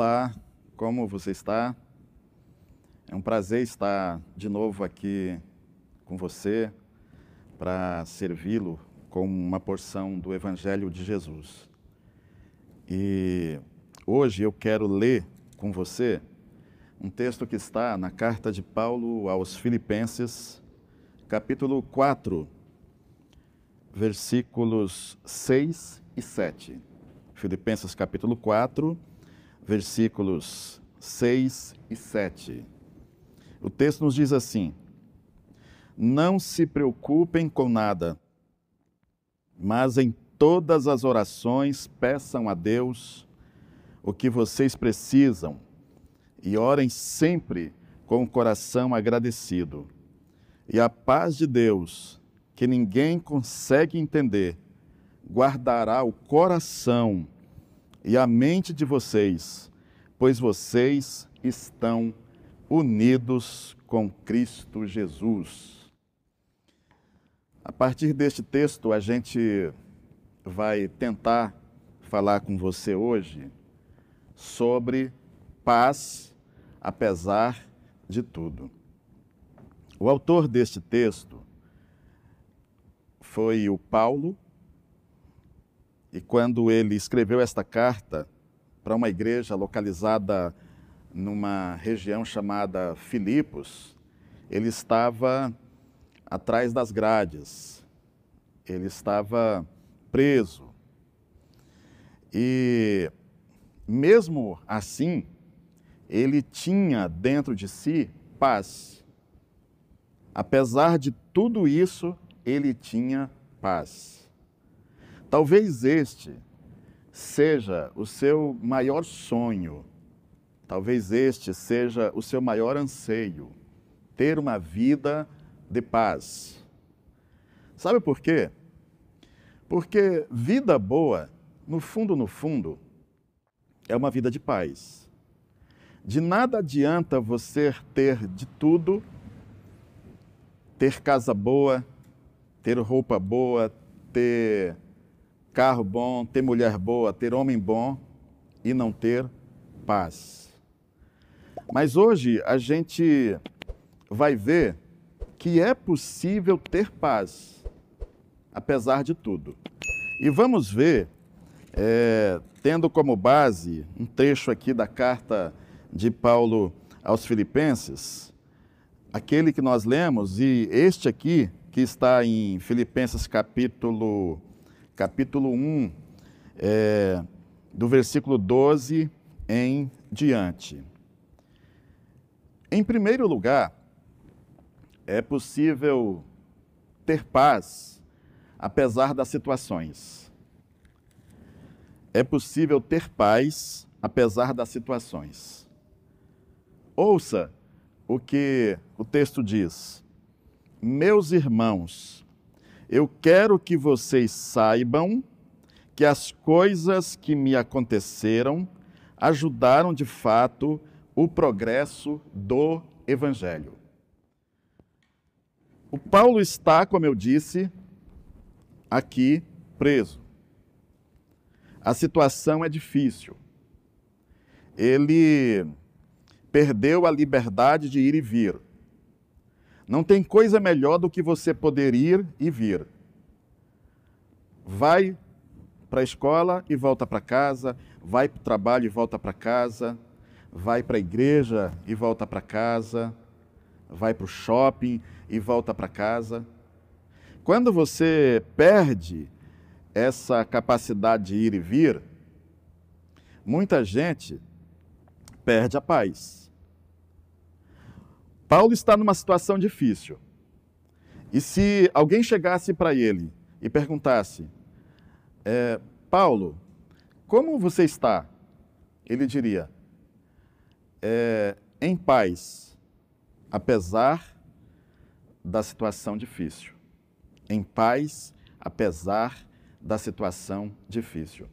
Olá, como você está? É um prazer estar de novo aqui com você para servi-lo com uma porção do Evangelho de Jesus. E hoje eu quero ler com você um texto que está na carta de Paulo aos Filipenses, capítulo 4, versículos 6 e 7. Filipenses capítulo 4, versículos 6 e 7. O texto nos diz assim: Não se preocupem com nada, mas em todas as orações peçam a Deus o que vocês precisam e orem sempre com o coração agradecido. E a paz de Deus, que ninguém consegue entender, guardará o coração e a mente de vocês, pois vocês estão unidos com Cristo Jesus. A partir deste texto, a gente vai tentar falar com você hoje sobre paz apesar de tudo. O autor deste texto foi o Paulo, e quando ele escreveu esta carta para uma igreja localizada numa região chamada Filipos, ele estava atrás das grades, ele estava preso. E mesmo assim, ele tinha dentro de si paz. Apesar de tudo isso, ele tinha paz. Talvez este seja o seu maior sonho, talvez este seja o seu maior anseio, ter uma vida de paz. Sabe por quê? Porque vida boa, no fundo, no fundo, é uma vida de paz. De nada adianta você ter de tudo, ter casa boa, ter roupa boa, ter carro bom, ter mulher boa, ter homem bom e não ter paz. Mas hoje a gente vai ver que é possível ter paz, apesar de tudo. E vamos ver, é, tendo como base um trecho aqui da carta de Paulo aos Filipenses, aquele que nós lemos, e este aqui, que está em Filipenses capítulo, capítulo 1, é, do versículo 12 em diante. Em primeiro lugar, é possível ter paz apesar das situações. É possível ter paz apesar das situações. Ouça o que o texto diz. Meus irmãos, eu quero que vocês saibam que as coisas que me aconteceram ajudaram de fato o progresso do Evangelho. O Paulo está, como eu disse, aqui preso. A situação é difícil. Ele perdeu a liberdade de ir e vir. Não tem coisa melhor do que você poder ir e vir. Vai para a escola e volta para casa, vai para o trabalho e volta para casa, vai para a igreja e volta para casa, vai para o shopping e volta para casa. Quando você perde essa capacidade de ir e vir, muita gente perde a paz. Paulo está numa situação difícil. E se alguém chegasse para ele e perguntasse: é, Paulo, como você está? Ele diria: é, em paz, apesar da situação difícil. Em paz, apesar da situação difícil.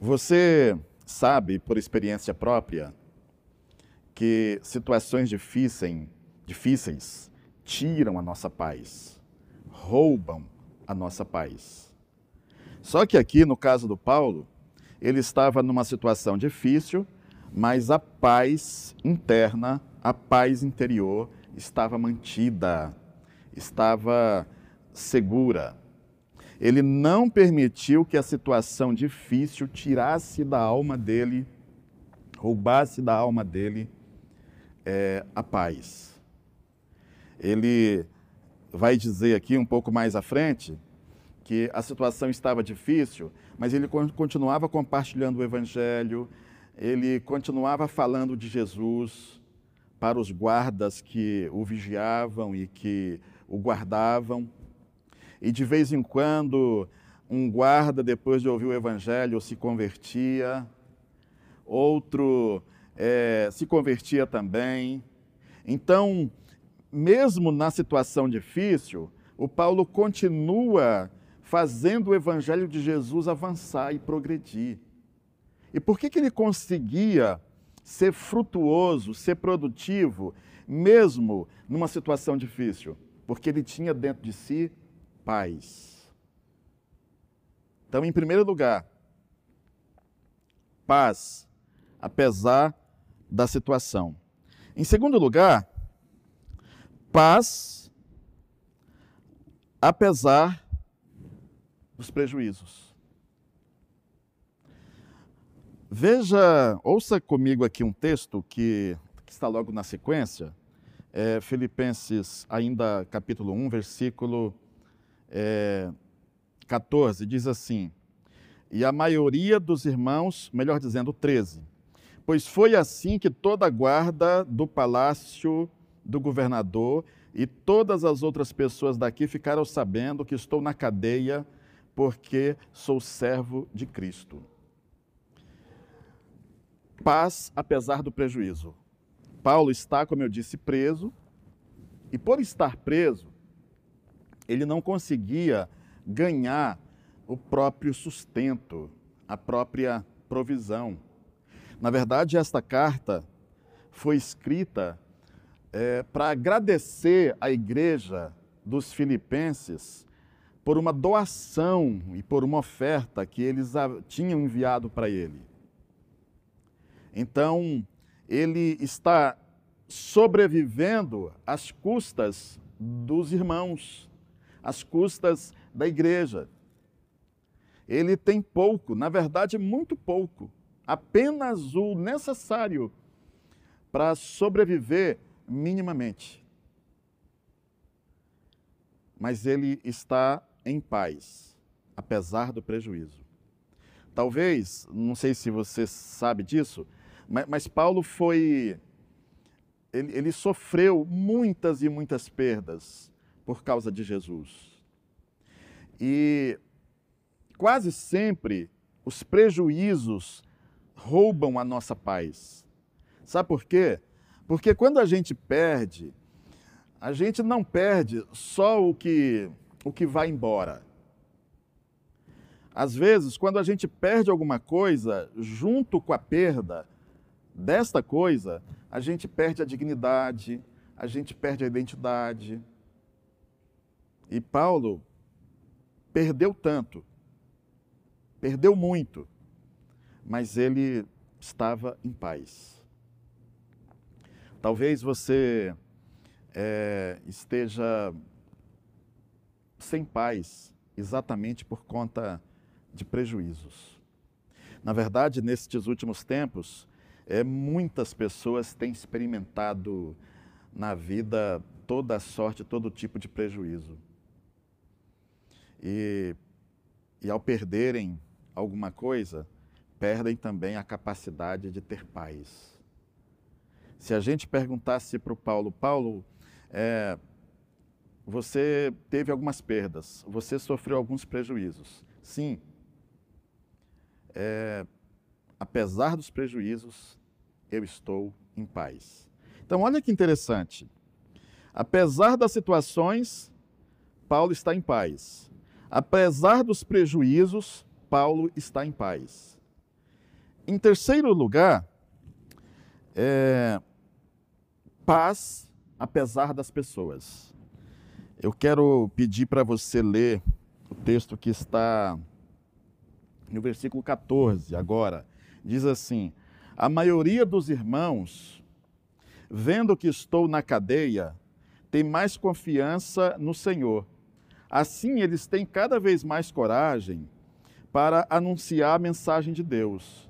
Você sabe, por experiência própria, que situações difíceis, difíceis tiram a nossa paz, roubam a nossa paz. Só que aqui, no caso do Paulo, ele estava numa situação difícil, mas a paz interna, a paz interior estava mantida, estava segura. Ele não permitiu que a situação difícil tirasse da alma dele, roubasse da alma dele é, a paz. Ele vai dizer aqui um pouco mais à frente que a situação estava difícil, mas ele continuava compartilhando o evangelho, ele continuava falando de Jesus para os guardas que o vigiavam e que o guardavam. E de vez em quando, um guarda, depois de ouvir o evangelho, se convertia, outro é, se convertia também. Então, mesmo na situação difícil, o Paulo continua fazendo o evangelho de Jesus avançar e progredir. E por que, que ele conseguia ser frutuoso, ser produtivo, mesmo numa situação difícil? Porque ele tinha dentro de si paz. Então, em primeiro lugar, paz, apesar da situação. Em segundo lugar, paz, apesar dos prejuízos. Veja, ouça comigo aqui um texto que, que está logo na sequência, é Filipenses, ainda capítulo 1, versículo é, 14, diz assim: E a maioria dos irmãos, melhor dizendo, 13, pois foi assim que toda a guarda do palácio do governador e todas as outras pessoas daqui ficaram sabendo que estou na cadeia porque sou servo de Cristo. Paz apesar do prejuízo. Paulo está, como eu disse, preso, e por estar preso, ele não conseguia ganhar o próprio sustento, a própria provisão. Na verdade, esta carta foi escrita é, para agradecer à igreja dos filipenses por uma doação e por uma oferta que eles tinham enviado para ele. Então, ele está sobrevivendo às custas dos irmãos, às custas da igreja. Ele tem pouco, na verdade, muito pouco, apenas o necessário para sobreviver minimamente. Mas ele está em paz, apesar do prejuízo. Talvez, não sei se você sabe disso, mas, mas Paulo foi. Ele, ele sofreu muitas e muitas perdas por causa de Jesus. E quase sempre os prejuízos roubam a nossa paz. Sabe por quê? Porque quando a gente perde, a gente não perde só o que, o que vai embora. Às vezes, quando a gente perde alguma coisa, junto com a perda desta coisa, a gente perde a dignidade, a gente perde a identidade. E Paulo perdeu tanto, perdeu muito, mas ele estava em paz. Talvez você é, esteja sem paz exatamente por conta de prejuízos. Na verdade, nestes últimos tempos, é, muitas pessoas têm experimentado na vida toda a sorte, todo tipo de prejuízo. E, e ao perderem alguma coisa, perdem também a capacidade de ter paz. Se a gente perguntasse para o Paulo, Paulo, é, você teve algumas perdas, você sofreu alguns prejuízos. Sim. É, apesar dos prejuízos, eu estou em paz. Então, olha que interessante. Apesar das situações, Paulo está em paz. Apesar dos prejuízos, Paulo está em paz. Em terceiro lugar, é, paz apesar das pessoas. Eu quero pedir para você ler o texto que está no versículo 14, agora, diz assim: A maioria dos irmãos, vendo que estou na cadeia, tem mais confiança no Senhor. Assim, eles têm cada vez mais coragem para anunciar a mensagem de Deus.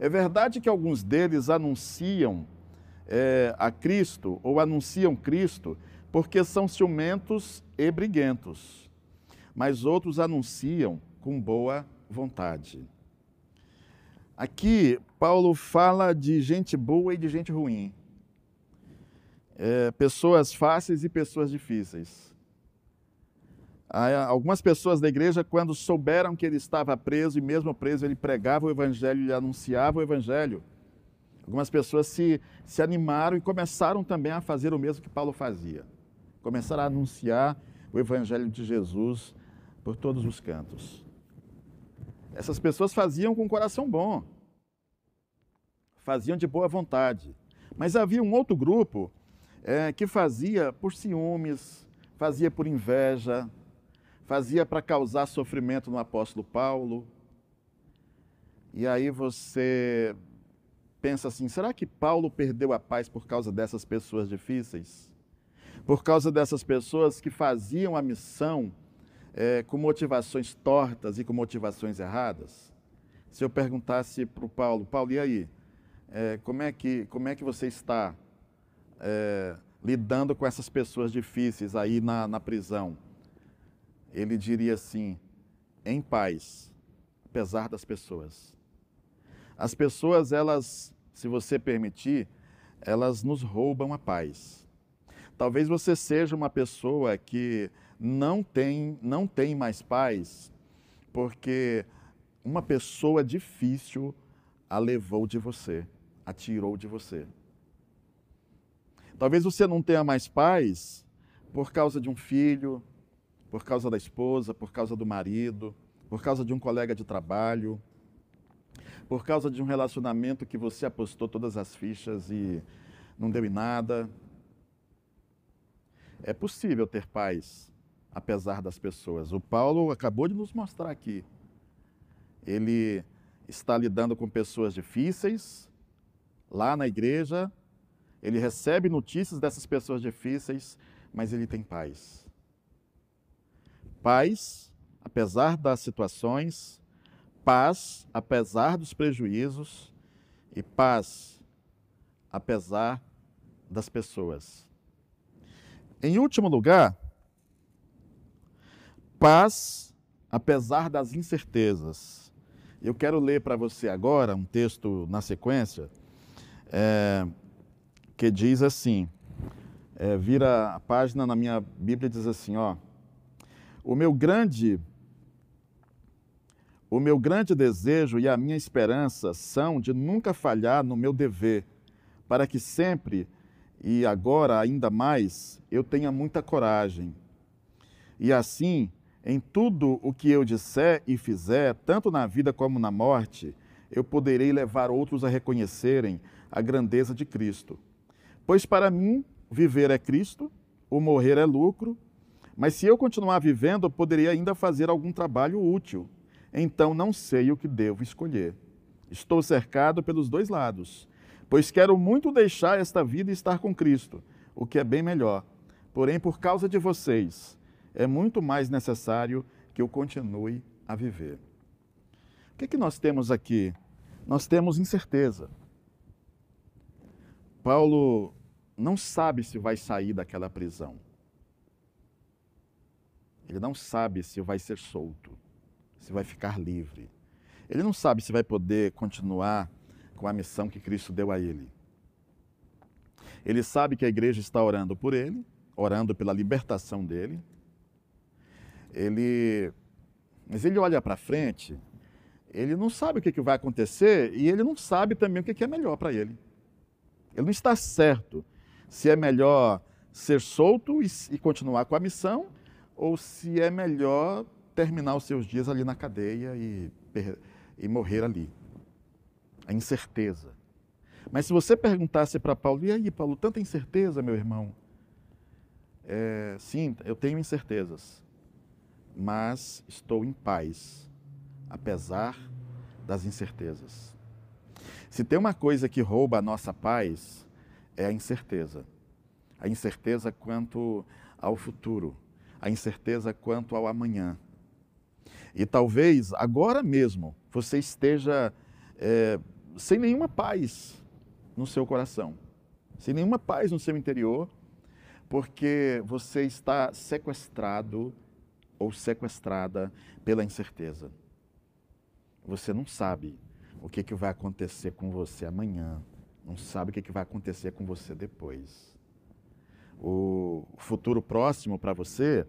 É verdade que alguns deles anunciam é, a Cristo ou anunciam Cristo porque são ciumentos e briguentos, mas outros anunciam com boa vontade. Aqui, Paulo fala de gente boa e de gente ruim, é, pessoas fáceis e pessoas difíceis. Algumas pessoas da igreja, quando souberam que ele estava preso, e mesmo preso, ele pregava o evangelho, ele anunciava o evangelho. Algumas pessoas se, se animaram e começaram também a fazer o mesmo que Paulo fazia. Começaram a anunciar o evangelho de Jesus por todos os cantos. Essas pessoas faziam com coração bom, faziam de boa vontade. Mas havia um outro grupo é, que fazia por ciúmes, fazia por inveja, fazia para causar sofrimento no apóstolo Paulo. E aí você pensa assim: será que Paulo perdeu a paz por causa dessas pessoas difíceis? Por causa dessas pessoas que faziam a missão é, com motivações tortas e com motivações erradas? Se eu perguntasse para o Paulo, Paulo, e aí? É, como, é que, como é que você está é, lidando com essas pessoas difíceis aí na, na prisão? Ele diria assim: em paz, apesar das pessoas. As pessoas, elas, se você permitir, elas nos roubam a paz. Talvez você seja uma pessoa que não tem, não tem mais paz, porque uma pessoa difícil a levou de você, a tirou de você. Talvez você não tenha mais paz por causa de um filho, por causa da esposa, por causa do marido, por causa de um colega de trabalho, por causa de um relacionamento que você apostou todas as fichas e não deu em nada. É possível ter paz apesar das pessoas. O Paulo acabou de nos mostrar aqui. Ele está lidando com pessoas difíceis lá na igreja, ele recebe notícias dessas pessoas difíceis, mas ele tem paz. Paz, apesar das situações, paz, apesar dos prejuízos, e paz, apesar das pessoas. Em último lugar, paz, apesar das incertezas. Eu quero ler para você agora um texto na sequência. É, que diz assim: é, vira a página na minha Bíblia diz assim, ó, o meu grande o meu grande desejo e a minha esperança são de nunca falhar no meu dever, para que sempre e agora ainda mais eu tenha muita coragem. E assim, em tudo o que eu disser e fizer, tanto na vida como na morte, eu poderei levar outros a reconhecerem a grandeza de Cristo. Pois para mim, viver é Cristo, o morrer é lucro, mas se eu continuar vivendo, poderia ainda fazer algum trabalho útil. Então não sei o que devo escolher. Estou cercado pelos dois lados, pois quero muito deixar esta vida e estar com Cristo, o que é bem melhor. Porém, por causa de vocês, é muito mais necessário que eu continue a viver. O que, é que nós temos aqui? Nós temos incerteza. Paulo não sabe se vai sair daquela prisão. Ele não sabe se vai ser solto, se vai ficar livre. Ele não sabe se vai poder continuar com a missão que Cristo deu a ele. Ele sabe que a igreja está orando por ele, orando pela libertação dele. Ele, mas ele olha para frente, ele não sabe o que, vai acontecer e ele não sabe também o que é melhor para ele. Ele não está certo se é melhor ser solto e, continuar com a missão ou se é melhor terminar os seus dias ali na cadeia e, e morrer ali. A incerteza. Mas se você perguntasse para Paulo, e aí, Paulo, tanta incerteza, meu irmão? É, sim, eu tenho incertezas, mas estou em paz, apesar das incertezas. Se tem uma coisa que rouba a nossa paz, é a incerteza. A incerteza quanto ao futuro, a incerteza quanto ao amanhã. E talvez agora mesmo você esteja é, sem nenhuma paz no seu coração, sem nenhuma paz no seu interior, porque você está sequestrado ou sequestrada pela incerteza. Você não sabe o que, que vai acontecer com você amanhã, não sabe o que, que vai acontecer com você depois. O futuro próximo para você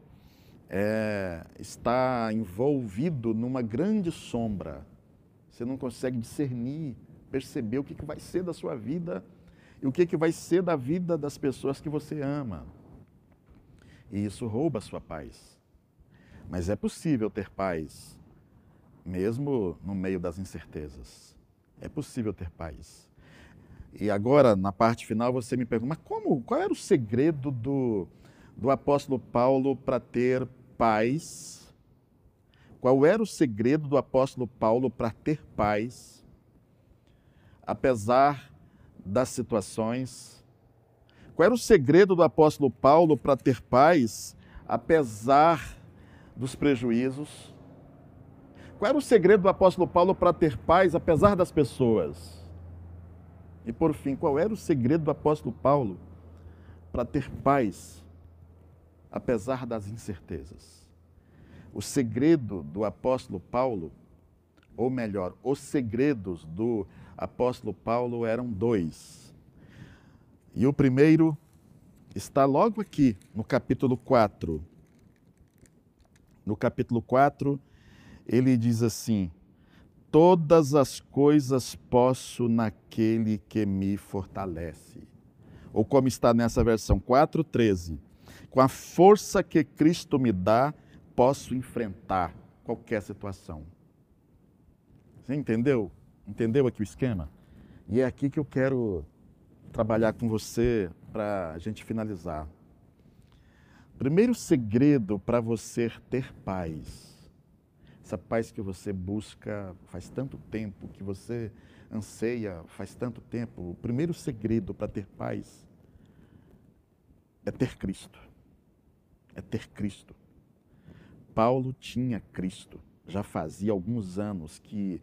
é, está envolvido numa grande sombra. Você não consegue discernir, perceber o que, que vai ser da sua vida e o que, que vai ser da vida das pessoas que você ama. E isso rouba a sua paz. Mas é possível ter paz mesmo no meio das incertezas. É possível ter paz. E agora, na parte final, você me pergunta, mas como, qual era o segredo do, do apóstolo Paulo para ter paz? Qual era o segredo do apóstolo Paulo para ter paz, apesar das situações? Qual era o segredo do apóstolo Paulo para ter paz, apesar dos prejuízos? Qual era o segredo do apóstolo Paulo para ter paz apesar das pessoas? E por fim, qual era o segredo do apóstolo Paulo para ter paz apesar das incertezas? O segredo do apóstolo Paulo, ou melhor, os segredos do apóstolo Paulo eram dois. E o primeiro está logo aqui no capítulo 4. No capítulo 4, ele diz assim: Todas as coisas posso naquele que me fortalece. Ou como está nessa versão 4:13, com a força que Cristo me dá, posso enfrentar qualquer situação. Você entendeu? Entendeu aqui o esquema? E é aqui que eu quero trabalhar com você para a gente finalizar. Primeiro segredo para você ter paz essa paz que você busca faz tanto tempo, que você anseia faz tanto tempo. O primeiro segredo para ter paz é ter Cristo. É ter Cristo. Paulo tinha Cristo. Já fazia alguns anos que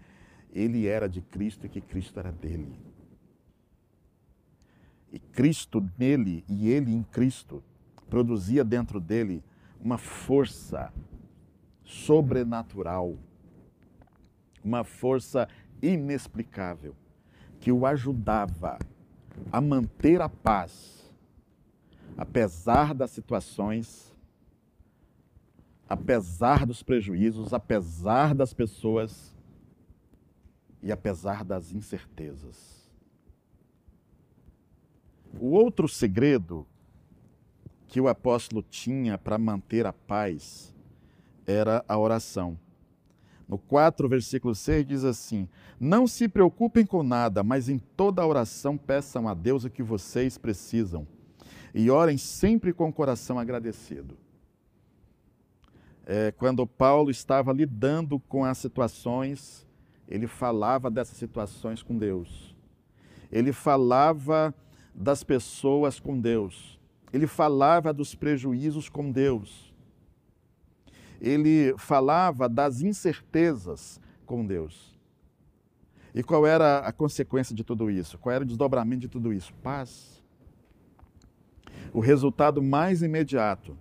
ele era de Cristo e que Cristo era dele. E Cristo nele e ele em Cristo produzia dentro dele uma força sobrenatural, uma força inexplicável que o ajudava a manter a paz, apesar das situações, apesar dos prejuízos, apesar das pessoas e apesar das incertezas. O outro segredo que o apóstolo tinha para manter a paz era a oração. No 4, versículo 6 diz assim: Não se preocupem com nada, mas em toda oração peçam a Deus o que vocês precisam e orem sempre com o coração agradecido. É, quando Paulo estava lidando com as situações, ele falava dessas situações com Deus. Ele falava das pessoas com Deus. Ele falava dos prejuízos com Deus ele falava das incertezas com Deus. E qual era a consequência de tudo isso? Qual era o desdobramento de tudo isso? Paz. O resultado mais imediato,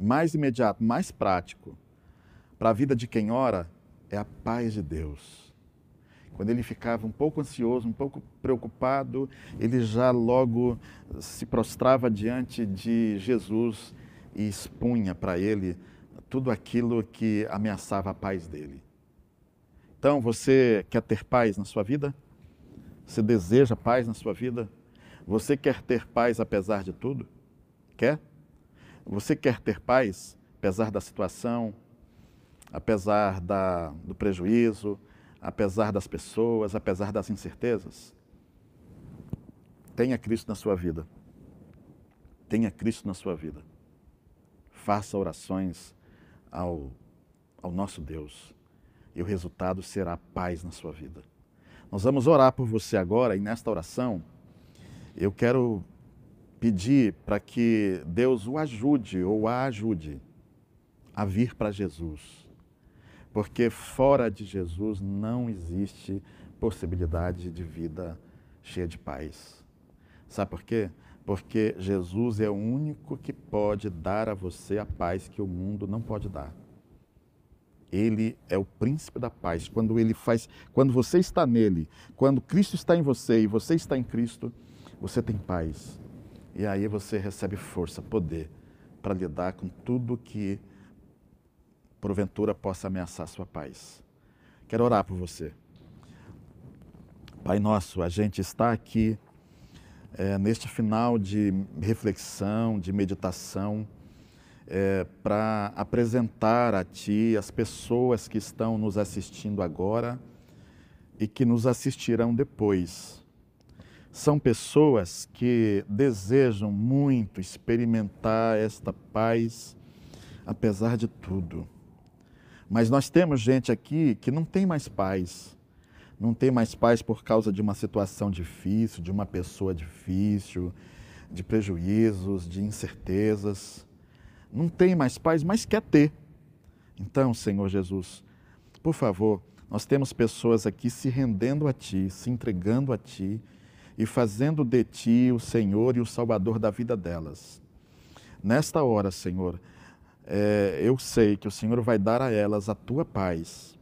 mais imediato, mais prático para a vida de quem ora é a paz de Deus. Quando ele ficava um pouco ansioso, um pouco preocupado, ele já logo se prostrava diante de Jesus e expunha para ele tudo aquilo que ameaçava a paz dele. Então, você quer ter paz na sua vida? Você deseja paz na sua vida? Você quer ter paz apesar de tudo? Quer? Você quer ter paz apesar da situação, apesar da, do prejuízo, apesar das pessoas, apesar das incertezas? Tenha Cristo na sua vida. Tenha Cristo na sua vida. Faça orações ao, ao nosso Deus e o resultado será paz na sua vida. Nós vamos orar por você agora e nesta oração eu quero pedir para que Deus o ajude ou a ajude a vir para Jesus. Porque fora de Jesus não existe possibilidade de vida cheia de paz. Sabe por quê? Porque Jesus é o único que pode dar a você a paz que o mundo não pode dar. Ele é o príncipe da paz. Quando ele faz, quando você está nele, quando Cristo está em você e você está em Cristo, você tem paz. E aí você recebe força, poder para lidar com tudo que porventura possa ameaçar a sua paz. Quero orar por você. Pai nosso, a gente está aqui é, neste final de reflexão, de meditação é, para apresentar a Ti as pessoas que estão nos assistindo agora e que nos assistirão depois. São pessoas que desejam muito experimentar esta paz, apesar de tudo. Mas nós temos gente aqui que não tem mais paz. Não tem mais paz por causa de uma situação difícil, de uma pessoa difícil, de prejuízos, de incertezas não tem mais paz, mas quer ter. Então, Senhor Jesus, por favor, nós temos pessoas aqui se rendendo a Ti, se entregando a Ti e fazendo de Ti o Senhor e o Salvador da vida delas. Nesta hora, Senhor, é, eu sei que o Senhor vai dar a elas a Tua paz,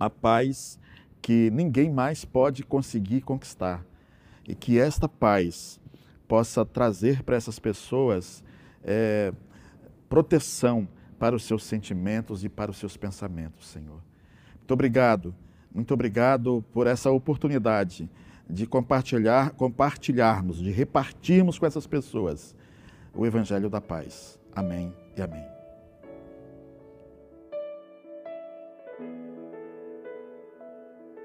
a paz que ninguém mais pode conseguir conquistar, e que esta paz possa trazer para essas pessoas é, proteção para os seus sentimentos e para os seus pensamentos, Senhor. Muito obrigado, muito obrigado por essa oportunidade de compartilhar, compartilharmos, de repartirmos com essas pessoas o Evangelho da Paz. Amém e amém.